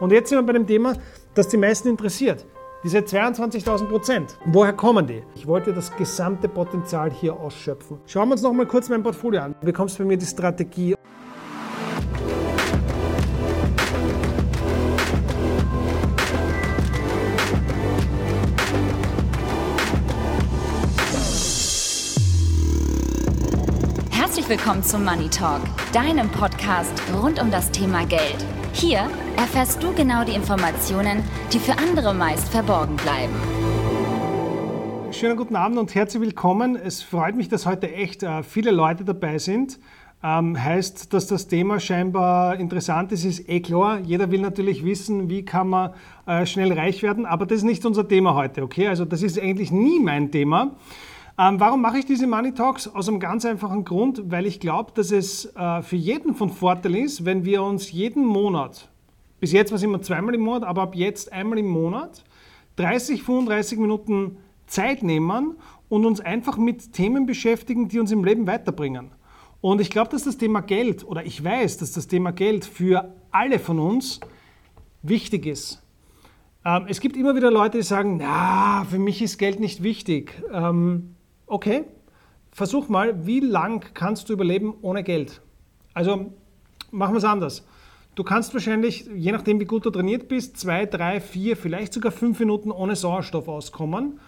Und jetzt sind wir bei dem Thema, das die meisten interessiert. Diese 22.000 Prozent, woher kommen die? Ich wollte das gesamte Potenzial hier ausschöpfen. Schauen wir uns noch mal kurz mein Portfolio an. Du bekommst bei mir die Strategie. Willkommen zum Money Talk, deinem Podcast rund um das Thema Geld. Hier erfährst du genau die Informationen, die für andere meist verborgen bleiben. Schönen guten Abend und herzlich willkommen. Es freut mich, dass heute echt äh, viele Leute dabei sind. Ähm, heißt, dass das Thema scheinbar interessant ist, ist eh klar. Jeder will natürlich wissen, wie kann man äh, schnell reich werden, aber das ist nicht unser Thema heute, okay? Also das ist eigentlich nie mein Thema. Ähm, warum mache ich diese Money Talks? Aus einem ganz einfachen Grund, weil ich glaube, dass es äh, für jeden von Vorteil ist, wenn wir uns jeden Monat, bis jetzt war es immer zweimal im Monat, aber ab jetzt einmal im Monat, 30, 35 Minuten Zeit nehmen und uns einfach mit Themen beschäftigen, die uns im Leben weiterbringen. Und ich glaube, dass das Thema Geld, oder ich weiß, dass das Thema Geld für alle von uns wichtig ist. Ähm, es gibt immer wieder Leute, die sagen, na, für mich ist Geld nicht wichtig. Ähm, okay, versuch mal, wie lang kannst du überleben ohne Geld? Also machen wir es anders. Du kannst wahrscheinlich, je nachdem wie gut du trainiert bist, zwei, drei, vier, vielleicht sogar fünf Minuten ohne Sauerstoff auskommen.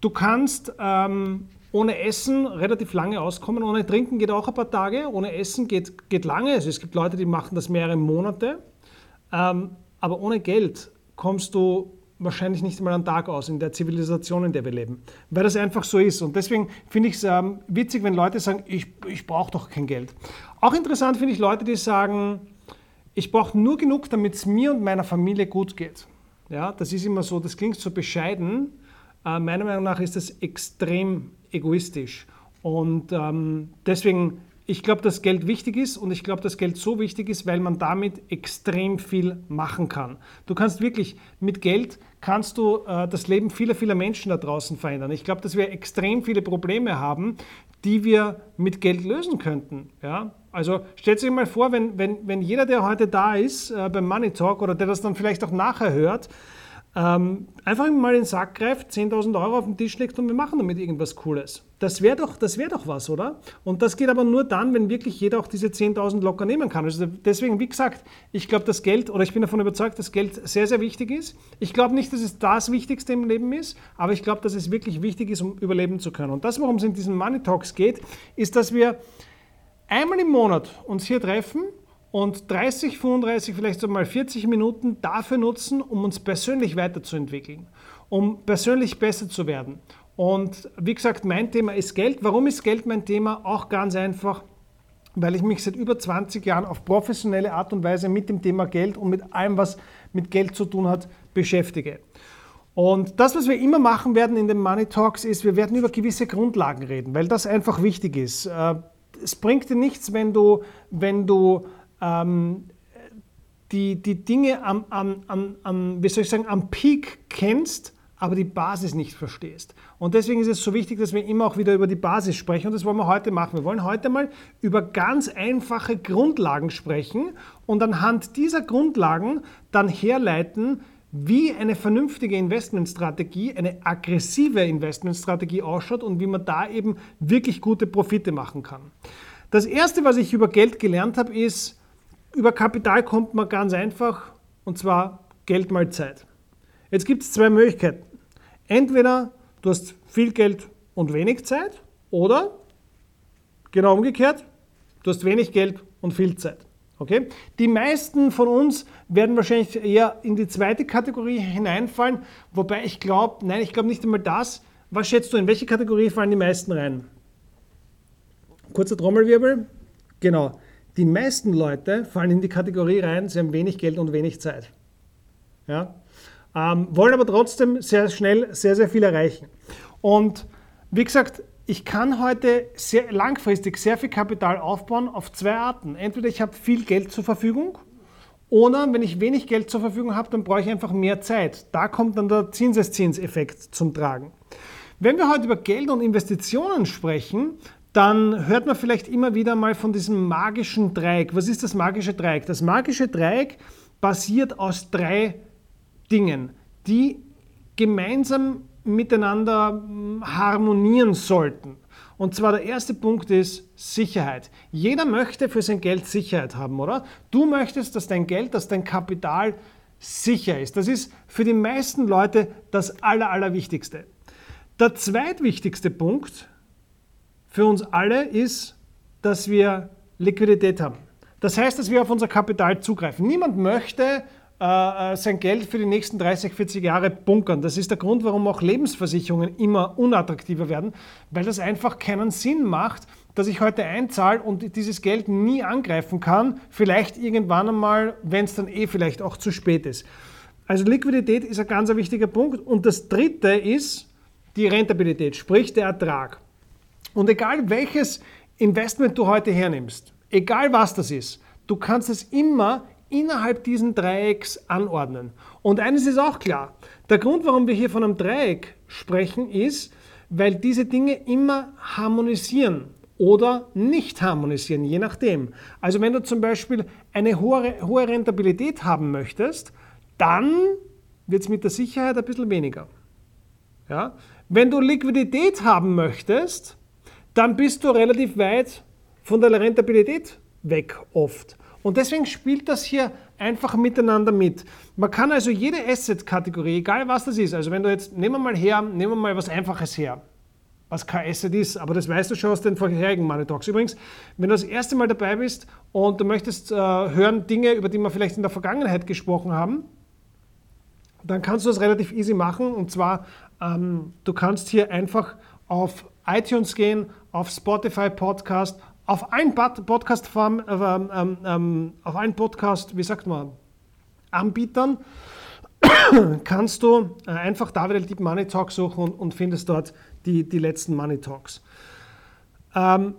Du kannst ähm, ohne Essen relativ lange auskommen. Ohne Trinken geht auch ein paar Tage. Ohne Essen geht, geht lange. Also es gibt Leute, die machen das mehrere Monate. Ähm, aber ohne Geld kommst du wahrscheinlich nicht einmal einen Tag aus in der Zivilisation, in der wir leben, weil das einfach so ist. Und deswegen finde ich es ähm, witzig, wenn Leute sagen, ich, ich brauche doch kein Geld. Auch interessant finde ich Leute, die sagen, ich brauche nur genug, damit es mir und meiner Familie gut geht. Ja, das ist immer so, das klingt so bescheiden. Äh, meiner Meinung nach ist das extrem egoistisch. Und ähm, deswegen ich glaube, dass Geld wichtig ist und ich glaube, dass Geld so wichtig ist, weil man damit extrem viel machen kann. Du kannst wirklich mit Geld kannst du äh, das Leben vieler, vieler Menschen da draußen verändern. Ich glaube, dass wir extrem viele Probleme haben, die wir mit Geld lösen könnten. Ja? Also stellt sich mal vor, wenn, wenn, wenn jeder, der heute da ist äh, beim Money Talk oder der das dann vielleicht auch nachher hört, ähm, einfach mal in den Sack greift, 10.000 Euro auf den Tisch legt und wir machen damit irgendwas Cooles. Das wäre doch, wär doch was, oder? Und das geht aber nur dann, wenn wirklich jeder auch diese 10.000 locker nehmen kann. Also deswegen, wie gesagt, ich glaube, dass Geld, oder ich bin davon überzeugt, dass Geld sehr, sehr wichtig ist. Ich glaube nicht, dass es das Wichtigste im Leben ist, aber ich glaube, dass es wirklich wichtig ist, um überleben zu können. Und das, worum es in diesen Money Talks geht, ist, dass wir einmal im Monat uns hier treffen und 30, 35, vielleicht sogar mal 40 Minuten dafür nutzen, um uns persönlich weiterzuentwickeln, um persönlich besser zu werden. Und wie gesagt, mein Thema ist Geld. Warum ist Geld mein Thema? Auch ganz einfach, weil ich mich seit über 20 Jahren auf professionelle Art und Weise mit dem Thema Geld und mit allem, was mit Geld zu tun hat, beschäftige. Und das, was wir immer machen werden in den Money Talks, ist, wir werden über gewisse Grundlagen reden, weil das einfach wichtig ist. Äh, es bringt dir nichts, wenn du, wenn du ähm, die, die Dinge am, am, am, am, wie soll ich sagen, am Peak kennst, aber die Basis nicht verstehst. Und deswegen ist es so wichtig, dass wir immer auch wieder über die Basis sprechen. Und das wollen wir heute machen. Wir wollen heute mal über ganz einfache Grundlagen sprechen und anhand dieser Grundlagen dann herleiten, wie eine vernünftige Investmentstrategie, eine aggressive Investmentstrategie ausschaut und wie man da eben wirklich gute Profite machen kann. Das Erste, was ich über Geld gelernt habe, ist, über Kapital kommt man ganz einfach, und zwar Geld mal Zeit. Jetzt gibt es zwei Möglichkeiten. Entweder du hast viel Geld und wenig Zeit oder genau umgekehrt, du hast wenig Geld und viel Zeit. Okay? Die meisten von uns werden wahrscheinlich eher in die zweite Kategorie hineinfallen, wobei ich glaube, nein, ich glaube nicht einmal das. Was schätzt du, in welche Kategorie fallen die meisten rein? Kurzer Trommelwirbel. Genau. Die meisten Leute fallen in die Kategorie rein, sie haben wenig Geld und wenig Zeit. Ja? Ähm, wollen aber trotzdem sehr schnell sehr, sehr viel erreichen. Und wie gesagt, ich kann heute sehr langfristig sehr viel Kapital aufbauen auf zwei Arten. Entweder ich habe viel Geld zur Verfügung oder wenn ich wenig Geld zur Verfügung habe, dann brauche ich einfach mehr Zeit. Da kommt dann der Zinseszinseffekt zum Tragen. Wenn wir heute über Geld und Investitionen sprechen, dann hört man vielleicht immer wieder mal von diesem magischen Dreieck. Was ist das magische Dreieck? Das magische Dreieck basiert aus drei Dingen, die gemeinsam miteinander hm, harmonieren sollten. Und zwar der erste Punkt ist Sicherheit. Jeder möchte für sein Geld Sicherheit haben, oder? Du möchtest, dass dein Geld, dass dein Kapital sicher ist. Das ist für die meisten Leute das Aller, Allerwichtigste. Der zweitwichtigste Punkt für uns alle ist, dass wir Liquidität haben. Das heißt, dass wir auf unser Kapital zugreifen. Niemand möchte äh, äh, sein Geld für die nächsten 30, 40 Jahre bunkern. Das ist der Grund, warum auch Lebensversicherungen immer unattraktiver werden, weil das einfach keinen Sinn macht, dass ich heute einzahle und dieses Geld nie angreifen kann, vielleicht irgendwann einmal, wenn es dann eh vielleicht auch zu spät ist. Also Liquidität ist ein ganz wichtiger Punkt. Und das dritte ist die Rentabilität, sprich der Ertrag. Und egal welches Investment du heute hernimmst, egal was das ist, du kannst es immer innerhalb diesen Dreiecks anordnen. Und eines ist auch klar, der Grund, warum wir hier von einem Dreieck sprechen, ist, weil diese Dinge immer harmonisieren oder nicht harmonisieren, je nachdem. Also wenn du zum Beispiel eine hohe, hohe Rentabilität haben möchtest, dann wird es mit der Sicherheit ein bisschen weniger. Ja? Wenn du Liquidität haben möchtest, dann bist du relativ weit von der Rentabilität weg oft. Und deswegen spielt das hier einfach miteinander mit. Man kann also jede Asset-Kategorie, egal was das ist, also wenn du jetzt, nehmen wir mal her, nehmen wir mal was Einfaches her, was kein Asset ist, aber das weißt du schon aus den vorherigen Money Talks. Übrigens, wenn du das erste Mal dabei bist und du möchtest äh, hören Dinge, über die wir vielleicht in der Vergangenheit gesprochen haben, dann kannst du das relativ easy machen. Und zwar, ähm, du kannst hier einfach auf iTunes gehen, auf Spotify Podcast, auf ein Podcast, äh, ähm, ähm, auf ein Podcast, wie sagt man, Anbietern, kannst du äh, einfach David Deep Money Talk suchen und, und, findest dort die, die letzten Money Talks. Ähm,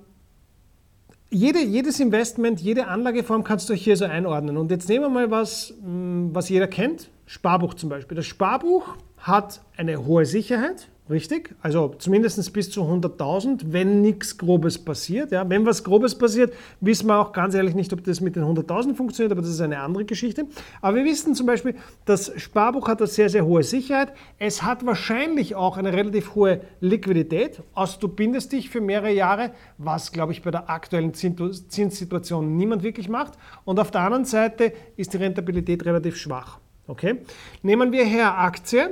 jede, jedes Investment, jede Anlageform kannst du hier so einordnen. Und jetzt nehmen wir mal was, mm, was jeder kennt. Sparbuch zum Beispiel. Das Sparbuch hat eine hohe Sicherheit, Richtig? Also zumindest bis zu 100.000, wenn nichts Grobes passiert. Ja. Wenn was Grobes passiert, wissen wir auch ganz ehrlich nicht, ob das mit den 100.000 funktioniert, aber das ist eine andere Geschichte. Aber wir wissen zum Beispiel, das Sparbuch hat eine sehr, sehr hohe Sicherheit. Es hat wahrscheinlich auch eine relativ hohe Liquidität. Also du bindest dich für mehrere Jahre, was, glaube ich, bei der aktuellen Zinssituation niemand wirklich macht. Und auf der anderen Seite ist die Rentabilität relativ schwach. Okay? Nehmen wir her Aktien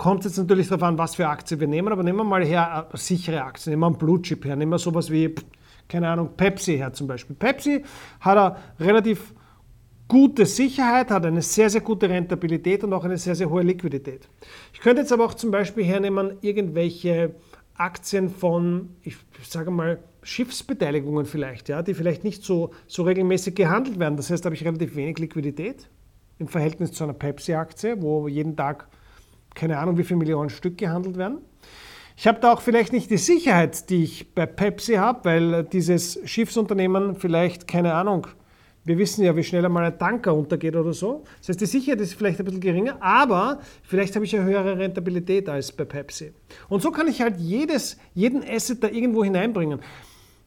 kommt jetzt natürlich darauf an, was für Aktie wir nehmen, aber nehmen wir mal her eine sichere Aktie, nehmen wir einen Blue Chip her, nehmen wir sowas wie, keine Ahnung, Pepsi her zum Beispiel. Pepsi hat eine relativ gute Sicherheit, hat eine sehr, sehr gute Rentabilität und auch eine sehr, sehr hohe Liquidität. Ich könnte jetzt aber auch zum Beispiel hernehmen, irgendwelche Aktien von, ich sage mal, Schiffsbeteiligungen vielleicht, ja, die vielleicht nicht so, so regelmäßig gehandelt werden. Das heißt, da habe ich relativ wenig Liquidität im Verhältnis zu einer Pepsi-Aktie, wo jeden Tag keine Ahnung, wie viele Millionen Stück gehandelt werden. Ich habe da auch vielleicht nicht die Sicherheit, die ich bei Pepsi habe, weil dieses Schiffsunternehmen vielleicht, keine Ahnung, wir wissen ja, wie schnell einmal ein Tanker untergeht oder so. Das heißt, die Sicherheit ist vielleicht ein bisschen geringer, aber vielleicht habe ich eine höhere Rentabilität als bei Pepsi. Und so kann ich halt jedes, jeden Asset da irgendwo hineinbringen.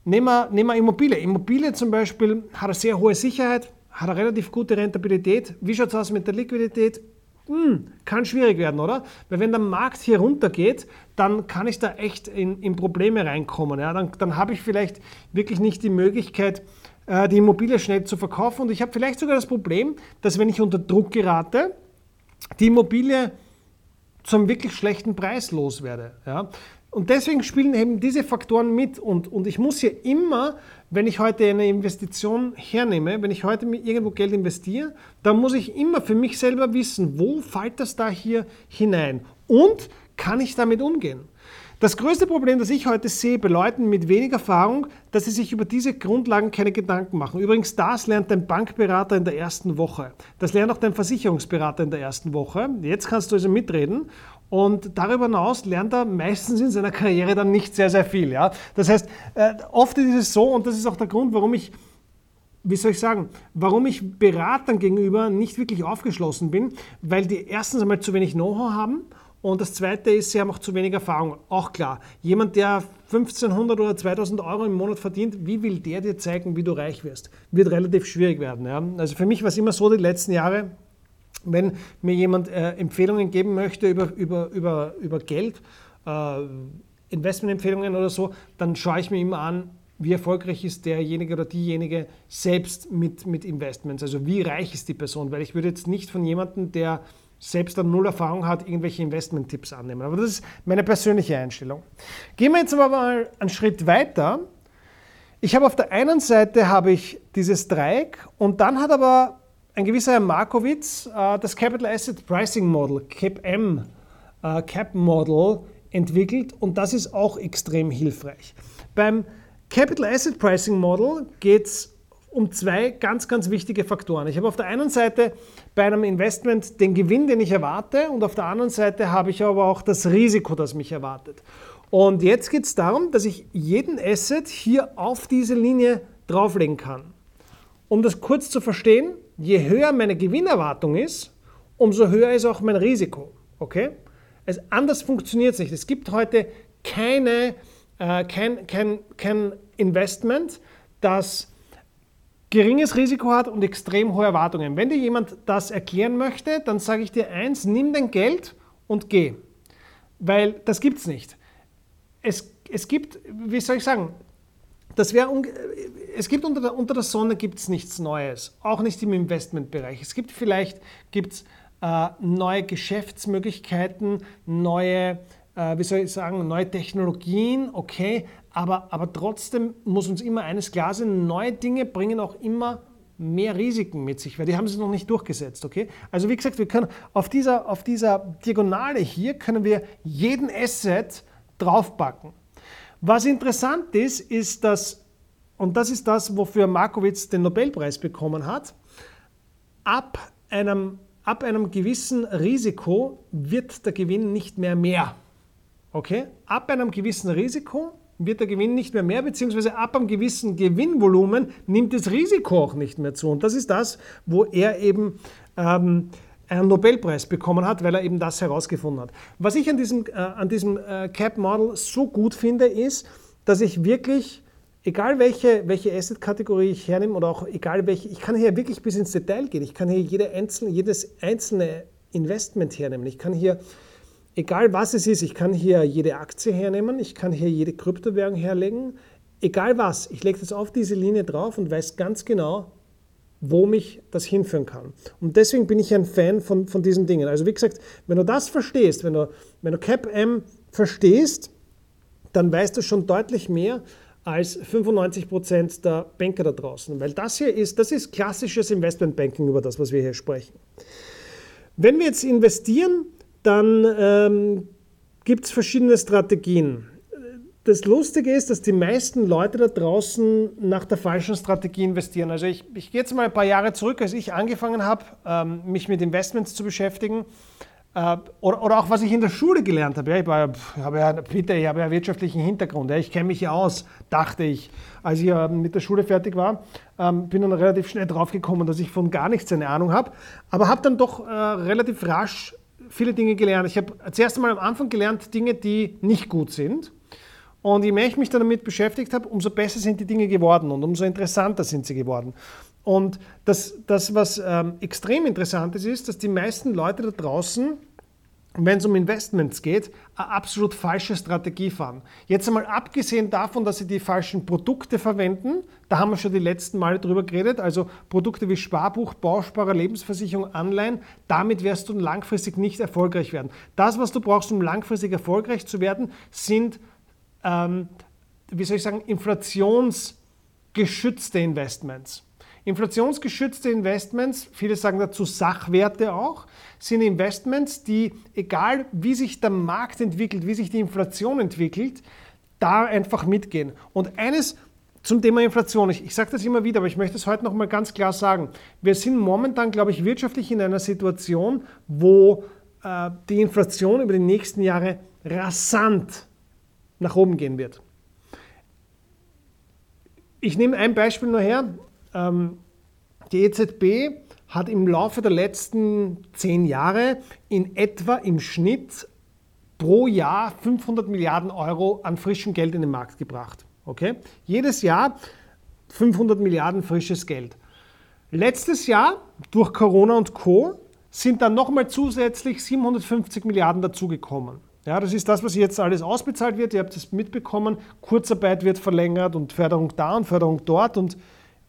Nehmen wir, nehmen wir Immobilie. Immobilie zum Beispiel hat eine sehr hohe Sicherheit, hat eine relativ gute Rentabilität. Wie schaut es aus mit der Liquidität? Hm, kann schwierig werden, oder? Weil wenn der Markt hier runtergeht, dann kann ich da echt in, in Probleme reinkommen. Ja? Dann, dann habe ich vielleicht wirklich nicht die Möglichkeit, äh, die Immobilie schnell zu verkaufen. Und ich habe vielleicht sogar das Problem, dass wenn ich unter Druck gerate, die Immobilie zum wirklich schlechten Preis loswerde. Ja? Und deswegen spielen eben diese Faktoren mit. Und, und ich muss hier immer, wenn ich heute eine Investition hernehme, wenn ich heute irgendwo Geld investiere, dann muss ich immer für mich selber wissen, wo fällt das da hier hinein? Und kann ich damit umgehen? Das größte Problem, das ich heute sehe bei Leuten mit wenig Erfahrung, dass sie sich über diese Grundlagen keine Gedanken machen. Übrigens, das lernt dein Bankberater in der ersten Woche. Das lernt auch dein Versicherungsberater in der ersten Woche. Jetzt kannst du also mitreden und darüber hinaus lernt er meistens in seiner Karriere dann nicht sehr, sehr viel. Ja? Das heißt, äh, oft ist es so, und das ist auch der Grund, warum ich, wie soll ich sagen, warum ich Beratern gegenüber nicht wirklich aufgeschlossen bin, weil die erstens einmal zu wenig Know-how haben Und das Zweite ist, sie haben auch zu wenig Erfahrung. Auch klar, jemand, der 1500 oder 2000 Euro im Monat verdient, wie will der dir zeigen, wie du reich wirst? Wird relativ schwierig werden. Ja? Also für mich war es immer so die letzten Jahre, wenn mir jemand äh, Empfehlungen geben möchte über, über, über, über Geld, äh, Investmentempfehlungen oder so, dann schaue ich mir immer an, wie erfolgreich ist derjenige oder diejenige selbst mit, mit Investments. Also wie reich ist die Person? Weil ich würde jetzt nicht von jemandem, der selbst dann null Erfahrung hat, irgendwelche Investment-Tipps annehmen. Aber das ist meine persönliche Einstellung. Gehen wir jetzt aber mal einen Schritt weiter. Ich habe auf der einen Seite habe ich dieses Dreieck und dann hat aber ein gewisser Herr Markowitz äh, das Capital Asset Pricing Model, CAPM, äh, CAP Model entwickelt und das ist auch extrem hilfreich. Beim Capital Asset Pricing Model geht es um zwei ganz, ganz wichtige Faktoren. Ich habe auf der einen Seite bei einem Investment den Gewinn, den ich erwarte, und auf der anderen Seite habe ich aber auch das Risiko, das mich erwartet. Und jetzt geht es darum, dass ich jeden Asset hier auf diese Linie drauflegen kann. Um das kurz zu verstehen, je höher meine Gewinnerwartung ist, umso höher ist auch mein Risiko. Okay? Es, anders funktioniert es nicht. Es gibt heute keine, äh, kein, kein, kein Investment, das geringes Risiko hat und extrem hohe Erwartungen. Wenn dir jemand das erklären möchte, dann sage ich dir eins, nimm dein Geld und geh. Weil das gibt es nicht. Es, gibt, wie soll ich sagen, das wäre es gibt unter der, unter der Sonne gibt es nichts Neues, auch nicht im Investmentbereich. Es gibt vielleicht gibt's, äh, neue Geschäftsmöglichkeiten, neue, äh, wie soll ich sagen, neue Technologien, okay, aber, aber trotzdem muss uns immer eines klar sein, neue Dinge bringen auch immer mehr Risiken mit sich, weil die haben sie noch nicht durchgesetzt, okay? Also wie gesagt, wir können auf dieser, auf dieser Diagonale hier können wir jeden Asset draufpacken. Was interessant ist, ist, dass, und das ist das, wofür Markowitz den Nobelpreis bekommen hat, ab einem, ab einem gewissen Risiko wird der Gewinn nicht mehr mehr. Okay? Ab einem gewissen Risiko wird der Gewinn nicht mehr mehr, beziehungsweise ab einem gewissen Gewinnvolumen nimmt das Risiko auch nicht mehr zu. Und das ist das, wo er eben ähm, einen Nobelpreis bekommen hat, weil er eben das herausgefunden hat. Was ich an diesem, äh, an diesem äh, Cap-Model so gut finde, ist, dass ich wirklich, egal welche, welche Asset-Kategorie ich hernehme oder auch egal welche, ich kann hier wirklich bis ins Detail gehen. Ich kann hier jede einzelne, jedes einzelne Investment hernehmen. Ich kann hier egal was es ist, ich kann hier jede Aktie hernehmen, ich kann hier jede Kryptowährung herlegen, egal was, ich lege das auf diese Linie drauf und weiß ganz genau, wo mich das hinführen kann. Und deswegen bin ich ein Fan von, von diesen Dingen. Also wie gesagt, wenn du das verstehst, wenn du, wenn du CAP-M verstehst, dann weißt du schon deutlich mehr als 95% der Banker da draußen. Weil das hier ist, das ist klassisches Investmentbanking über das, was wir hier sprechen. Wenn wir jetzt investieren, dann ähm, gibt es verschiedene Strategien. Das Lustige ist, dass die meisten Leute da draußen nach der falschen Strategie investieren. Also ich, ich gehe jetzt mal ein paar Jahre zurück, als ich angefangen habe, ähm, mich mit Investments zu beschäftigen. Äh, oder, oder, auch was ich in der Schule gelernt habe. Ja, ich, war, habe ja, bitte, ich habe ja wirtschaftlichen Hintergrund. Ja, ich kenne mich ja aus, dachte ich, als ich äh, mit der Schule fertig war. Ähm, bin dann relativ schnell draufgekommen, dass ich von gar nichts eine Ahnung habe. Aber habe dann doch äh, relativ rasch viele Dinge gelernt. Ich habe zuerst einmal am Anfang gelernt Dinge, die nicht gut sind. Und je mehr ich mich damit beschäftigt habe, umso besser sind die Dinge geworden und umso interessanter sind sie geworden. Und das, das was ähm, extrem interessant ist, ist, dass die meisten Leute da draußen wenn es um Investments geht, eine absolut falsche Strategie fahren. Jetzt einmal abgesehen davon, dass sie die falschen Produkte verwenden, da haben wir schon die letzten Male drüber geredet, also Produkte wie Sparbuch, Bausparer, Lebensversicherung, Anleihen, damit wirst du langfristig nicht erfolgreich werden. Das, was du brauchst, um langfristig erfolgreich zu werden, sind, ähm, wie soll ich sagen, inflationsgeschützte Investments. Inflationsgeschützte Investments, viele sagen dazu Sachwerte auch, sind Investments, die, egal wie sich der Markt entwickelt, wie sich die Inflation entwickelt, da einfach mitgehen. Und eines zum Thema Inflation, ich, ich sage das immer wieder, aber ich möchte es heute nochmal ganz klar sagen. Wir sind momentan, glaube ich, wirtschaftlich in einer Situation, wo äh, die Inflation über die nächsten Jahre rasant nach oben gehen wird. Ich nehme ein Beispiel nur her. Ähm, die EZB hat im Laufe der letzten zehn Jahre in etwa im Schnitt pro Jahr 500 Milliarden Euro an frischem Geld in den Markt gebracht. Okay? Jedes Jahr 500 Milliarden frisches Geld. Letztes Jahr durch Corona und Co. sind dann nochmal zusätzlich 750 Milliarden dazugekommen. Ja, das ist das, was jetzt alles ausbezahlt wird. Ihr habt es mitbekommen. Kurzarbeit wird verlängert und Förderung da und Förderung dort. Und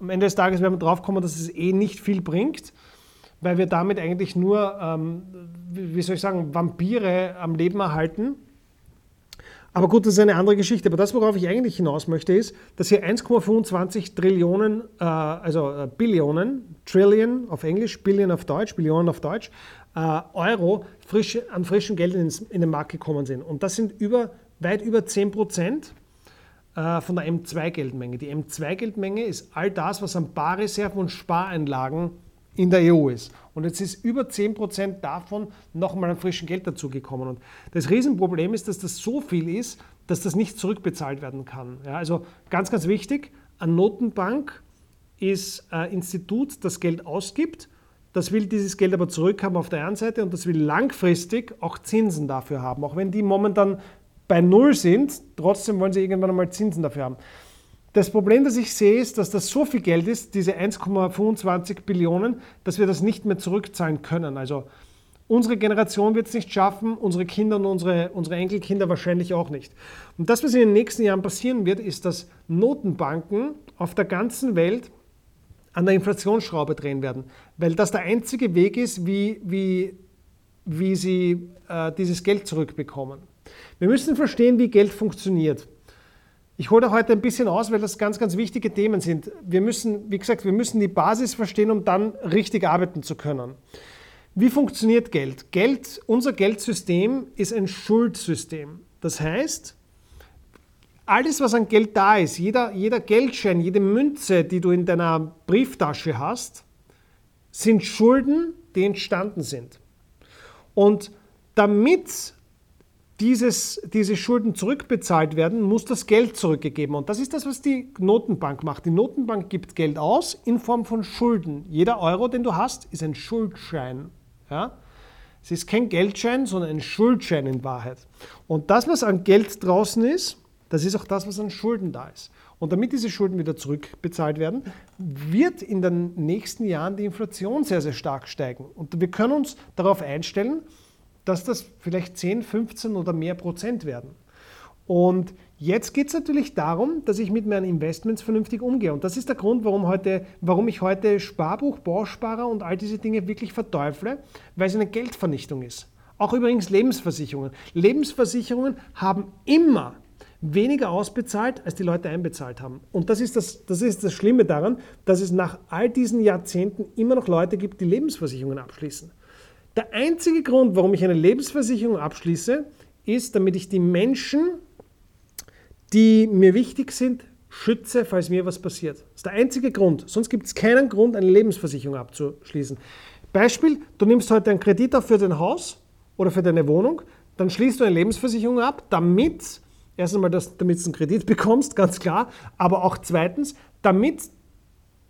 am Ende des Tages werden wir drauf kommen, dass es eh nicht viel bringt, weil wir damit eigentlich nur, ähm, wie soll ich sagen, Vampire am Leben erhalten. Aber gut, das ist eine andere Geschichte. Aber das, worauf ich eigentlich hinaus möchte, ist, dass hier 1,25 Trillionen, äh, also äh, Billionen, Trillion auf Englisch, Billion auf Deutsch, Billionen auf Deutsch, äh, Euro frisch, an frischem Geld in, in, den Markt gekommen sind. Und das sind über, weit über 10 Prozent von der M2-Geldmenge. Die M2-Geldmenge ist all das, was an Barreserven und Spareinlagen in der EU ist. Und jetzt ist über 10% davon nochmal an frischem Geld dazugekommen. Und das Riesenproblem ist, dass das so viel ist, dass das nicht zurückbezahlt werden kann. Ja, also ganz, ganz wichtig, eine Notenbank ist ein Institut, das Geld ausgibt das will dieses Geld aber zurückhaben auf der einen Seite und das will langfristig auch Zinsen dafür haben. Auch wenn die momentan bei Null sind, trotzdem wollen sie irgendwann einmal Zinsen dafür haben. Das Problem, das ich sehe, ist, dass das so viel Geld ist, diese 1,25 Billionen, dass wir das nicht mehr zurückzahlen können. Also unsere Generation wird es nicht schaffen, unsere Kinder und unsere, unsere Enkelkinder wahrscheinlich auch nicht. Und das, was in den nächsten Jahren passieren wird, ist, dass Notenbanken auf der ganzen Welt an der Inflationsschraube drehen werden, weil das der einzige Weg ist, wie, wie, wie sie äh, dieses Geld zurückbekommen. Wir müssen verstehen, wie Geld funktioniert. Ich hole heute ein bisschen aus, weil das ganz, ganz wichtige Themen sind. Wir müssen, wie gesagt, wir müssen die Basis verstehen, um dann richtig arbeiten zu können. Wie funktioniert Geld? Geld, unser Geldsystem ist ein Schuldsystem. Das heißt, alles, was an Geld da ist, jeder, jeder Geldschein, jede Münze, die du in deiner Brieftasche hast, sind Schulden, die entstanden sind. Und damit dieses, diese Schulden zurückbezahlt werden, muss das Geld zurückgegeben. Und das ist das, was die Notenbank macht. Die Notenbank gibt Geld aus in Form von Schulden. Jeder Euro, den du hast, ist ein Schuldschein. Ja? Es ist kein Geldschein, sondern ein Schuldschein in Wahrheit. Und das, was an Geld draußen ist, das ist auch das, was an Schulden da ist. Und damit diese Schulden wieder zurückbezahlt werden, wird in den nächsten Jahren die Inflation sehr, sehr stark steigen. Und wir können uns darauf einstellen, dass das vielleicht 10, 15 oder mehr Prozent werden. Und jetzt geht es natürlich darum, dass ich mit meinen Investments vernünftig umgehe. Und das ist der Grund, warum, heute, warum ich heute Sparbuch, Bausparer und all diese Dinge wirklich verteufle, weil es eine Geldvernichtung ist. Auch übrigens Lebensversicherungen. Lebensversicherungen haben immer weniger ausbezahlt, als die Leute einbezahlt haben. Und das ist das, das ist das Schlimme daran, dass es nach all diesen Jahrzehnten immer noch Leute gibt, die Lebensversicherungen abschließen. Der einzige Grund, warum ich eine Lebensversicherung abschließe, ist, damit ich die Menschen, die mir wichtig sind, schütze, falls mir was passiert. Das ist der einzige Grund. Sonst gibt es keinen Grund, eine Lebensversicherung abzuschließen. Beispiel, du nimmst heute einen Kredit auf für dein Haus oder für deine Wohnung, dann schließt du eine Lebensversicherung ab, damit Erst einmal, dass, damit du einen Kredit bekommst, ganz klar. Aber auch zweitens, damit,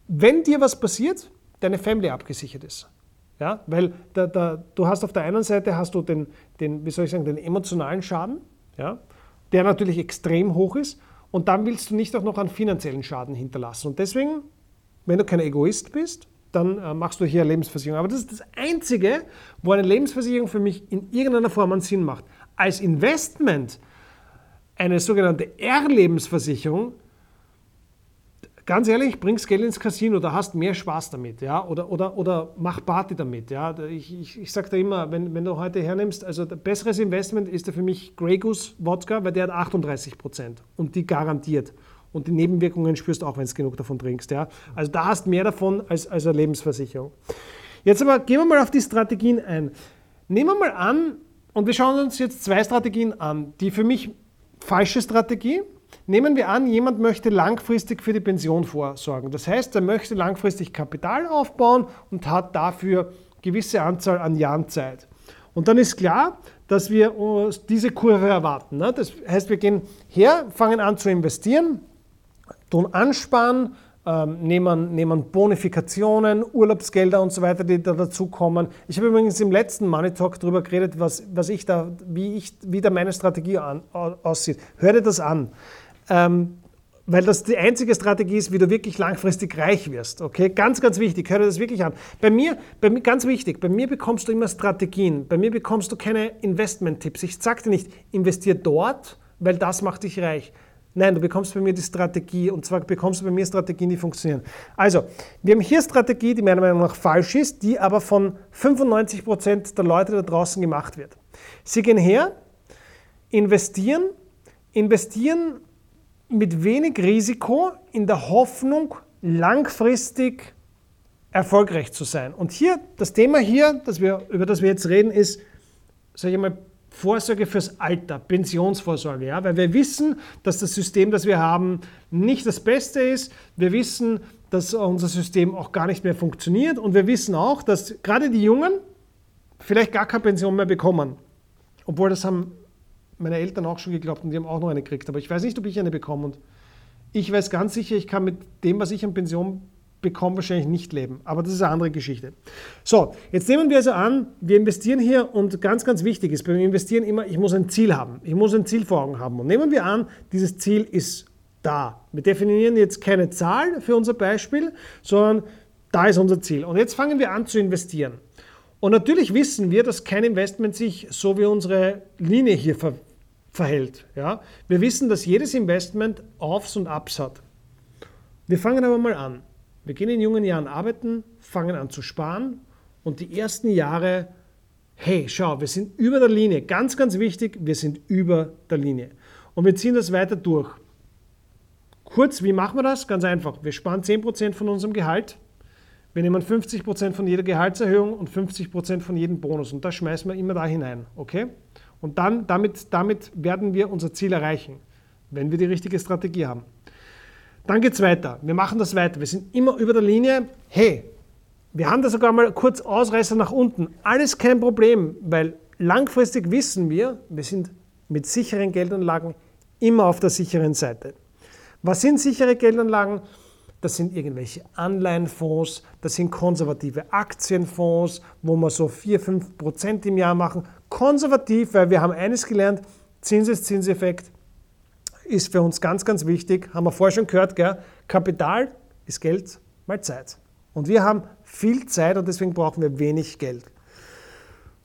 wenn dir was passiert, deine Family abgesichert ist. Ja, weil da, da, du hast auf der einen Seite hast du den, den, wie soll ich sagen, den emotionalen Schaden, ja, der natürlich extrem hoch ist. Und dann willst du nicht auch noch einen finanziellen Schaden hinterlassen. Und deswegen, wenn du kein Egoist bist, dann äh, machst du hier eine Lebensversicherung. Aber das ist das Einzige, wo eine Lebensversicherung für mich in irgendeiner Form einen Sinn macht. Als Investment eine sogenannte R-Lebensversicherung, ganz ehrlich, bringst Geld ins Casino, da hast mehr Spaß damit, ja, oder, oder, oder mach Party damit, ja. Ich, ich, ich sage da immer, wenn, wenn du heute hernimmst, also besseres Investment ist für mich Grey Goose Wodka, weil der hat 38 Prozent und die garantiert. Und die Nebenwirkungen spürst du auch, wenn du genug davon trinkst, ja. Also da hast mehr davon als, als eine Lebensversicherung. Jetzt aber gehen wir mal auf die Strategien ein. Nehmen wir mal an, und wir schauen uns jetzt zwei Strategien an, die für mich Falsche Strategie. Nehmen wir an, jemand möchte langfristig für die Pension vorsorgen. Das heißt, er möchte langfristig Kapital aufbauen und hat dafür gewisse Anzahl an Jahren Zeit. Und dann ist klar, dass wir diese Kurve erwarten. Ne? Das heißt, wir gehen her, fangen an zu investieren, tun ansparen, ähm, nehmen, nehmen Bonifikationen, Urlaubsgelder und so weiter, die da dazukommen. Ich habe übrigens im letzten Money Talk darüber geredet, was, was ich da, wie, ich, wie da meine Strategie an, aussieht. Hör dir das an. Ähm, weil das die einzige Strategie ist, wie du wirklich langfristig reich wirst. Okay, ganz, ganz wichtig. Hör dir das wirklich an. Bei mir, bei mir, ganz wichtig, bei mir bekommst du immer Strategien. Bei mir bekommst du keine Investment-Tipps. Ich sage dir nicht, investier dort, weil das macht dich reich. Nein, du bekommst bei mir die Strategie und zwar bekommst du bei mir Strategien, die funktionieren. Also, wir haben hier Strategie, die meiner Meinung nach falsch ist, die aber von 95 Prozent der Leute da draußen gemacht wird. Sie gehen her, investieren, investieren mit wenig Risiko in der Hoffnung, langfristig erfolgreich zu sein. Und hier, das Thema hier, das wir, über das wir jetzt reden, ist, sage ich mal, Vorsorge fürs Alter, Pensionsvorsorge, ja, weil wir wissen, dass das System, das wir haben, nicht das Beste ist. Wir wissen, dass unser System auch gar nicht mehr funktioniert und wir wissen auch, dass gerade die Jungen vielleicht gar keine Pension mehr bekommen. Obwohl das haben meine Eltern auch schon geglaubt und die haben auch noch eine gekriegt. Aber ich weiß nicht, ob ich eine bekomme. Und ich weiß ganz sicher, ich kann mit dem, was ich an Pension bekomme, wahrscheinlich nicht leben. Aber das ist eine andere Geschichte. So, jetzt nehmen wir also an, wir investieren hier und ganz, ganz wichtig ist beim Investieren immer, ich muss ein Ziel haben. Ich muss ein Ziel vor Augen haben. Und nehmen wir an, dieses Ziel ist da. Wir definieren jetzt keine Zahl für unser Beispiel, sondern da ist unser Ziel. Und jetzt fangen wir an zu investieren. Und natürlich wissen wir, dass kein Investment sich so wie unsere Linie hier ver verhält. Ja? Wir wissen, dass jedes Investment Aufs und Ups hat. Wir fangen aber mal an. Wir gehen in jungen Jahren arbeiten, fangen an zu sparen und die ersten Jahre, hey, schau, wir sind über der Linie. Ganz, ganz wichtig, wir sind über der Linie. Und wir ziehen das weiter durch. Kurz, wie machen wir das? Ganz einfach. Wir sparen 10% von unserem Gehalt. Wir nehmen 50% von jeder Gehaltserhöhung und 50% von jedem Bonus. Und das schmeißen wir immer da hinein. Okay? Und dann, damit, damit werden wir unser Ziel erreichen, wenn wir die richtige Strategie haben. Dann geht es weiter. Wir machen das weiter. Wir sind immer über der Linie. Hey, wir haben da sogar mal kurz Ausreißer nach unten. Alles kein Problem, weil langfristig wissen wir, wir sind mit sicheren Geldanlagen immer auf der sicheren Seite. Was sind sichere Geldanlagen? Das sind irgendwelche Anleihenfonds, das sind konservative Aktienfonds, wo wir so 4-5 Prozent im Jahr machen. Konservativ, weil wir haben eines gelernt, Zinseszinseffekt ist für uns ganz, ganz wichtig. Haben wir vorher schon gehört, gell? Kapital ist Geld mal Zeit. Und wir haben viel Zeit und deswegen brauchen wir wenig Geld.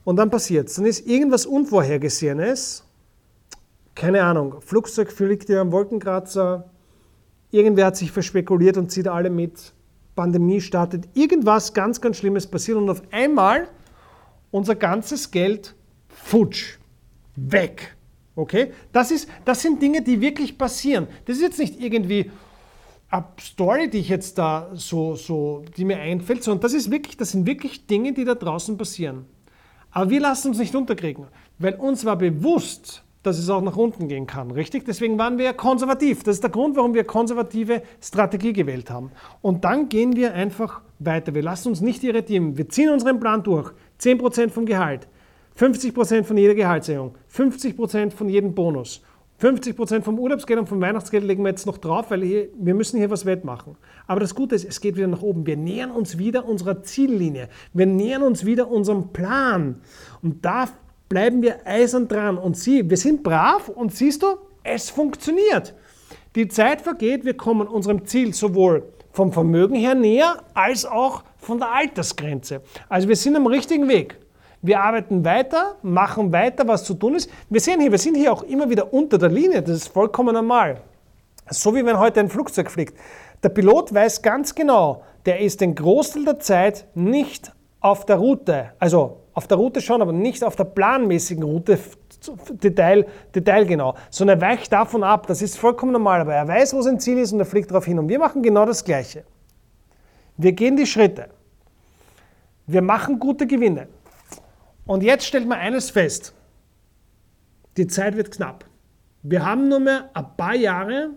Und dann passiert es. Dann ist irgendwas Unvorhergesehenes. Keine Ahnung, Flugzeug fliegt dir am Wolkenkratzer, irgendwer hat sich verspekuliert und zieht alle mit. Pandemie startet, irgendwas ganz, ganz Schlimmes passiert und auf einmal unser ganzes Geld futsch, weg. Okay? Das, ist, das sind Dinge, die wirklich passieren. Das ist jetzt nicht irgendwie eine Story, die ich jetzt da so, so, die mir einfällt, sondern das ist wirklich, das sind wirklich Dinge, die da draußen passieren. Aber wir lassen uns nicht unterkriegen, weil uns war bewusst, dass es auch nach unten gehen kann, richtig? Deswegen waren wir konservativ. Das ist der Grund, warum wir konservative Strategie gewählt haben. Und dann gehen wir einfach weiter. Wir lassen uns nicht irritieren. Wir ziehen unseren Plan durch. 10% vom Gehalt, 50% von jeder Gehaltserhöhung, 50% von jedem Bonus, 50% vom Urlaubsgeld und vom Weihnachtsgeld legen wir jetzt noch drauf, weil hier, wir müssen hier was wettmachen. Aber das Gute ist, es geht wieder nach oben. Wir nähern uns wieder unserer Ziellinie. Wir nähern uns wieder unserem Plan. Und da bleiben wir eisern dran. Und sie, wir sind brav und siehst du, es funktioniert. Die Zeit vergeht, wir kommen unserem Ziel sowohl vom Vermögen her näher als auch von der Altersgrenze. Also wir sind am richtigen Weg. Wir arbeiten weiter, machen weiter, was zu tun ist. Wir sehen hier, wir sind hier auch immer wieder unter der Linie. Das ist vollkommen normal. So wie wenn heute ein Flugzeug fliegt. Der Pilot weiß ganz genau, der ist den Großteil der Zeit nicht auf der Route, also auf der Route schon, aber nicht auf der planmäßigen Route Detail, detailgenau, sondern er weicht davon ab. Das ist vollkommen normal, aber er weiß, wo sein Ziel ist und er fliegt darauf hin. Und wir machen genau das Gleiche. Wir gehen die Schritte. Wir machen gute Gewinne. Und jetzt stellt man eines fest. Die Zeit wird knapp. Wir haben nur mehr ein paar Jahre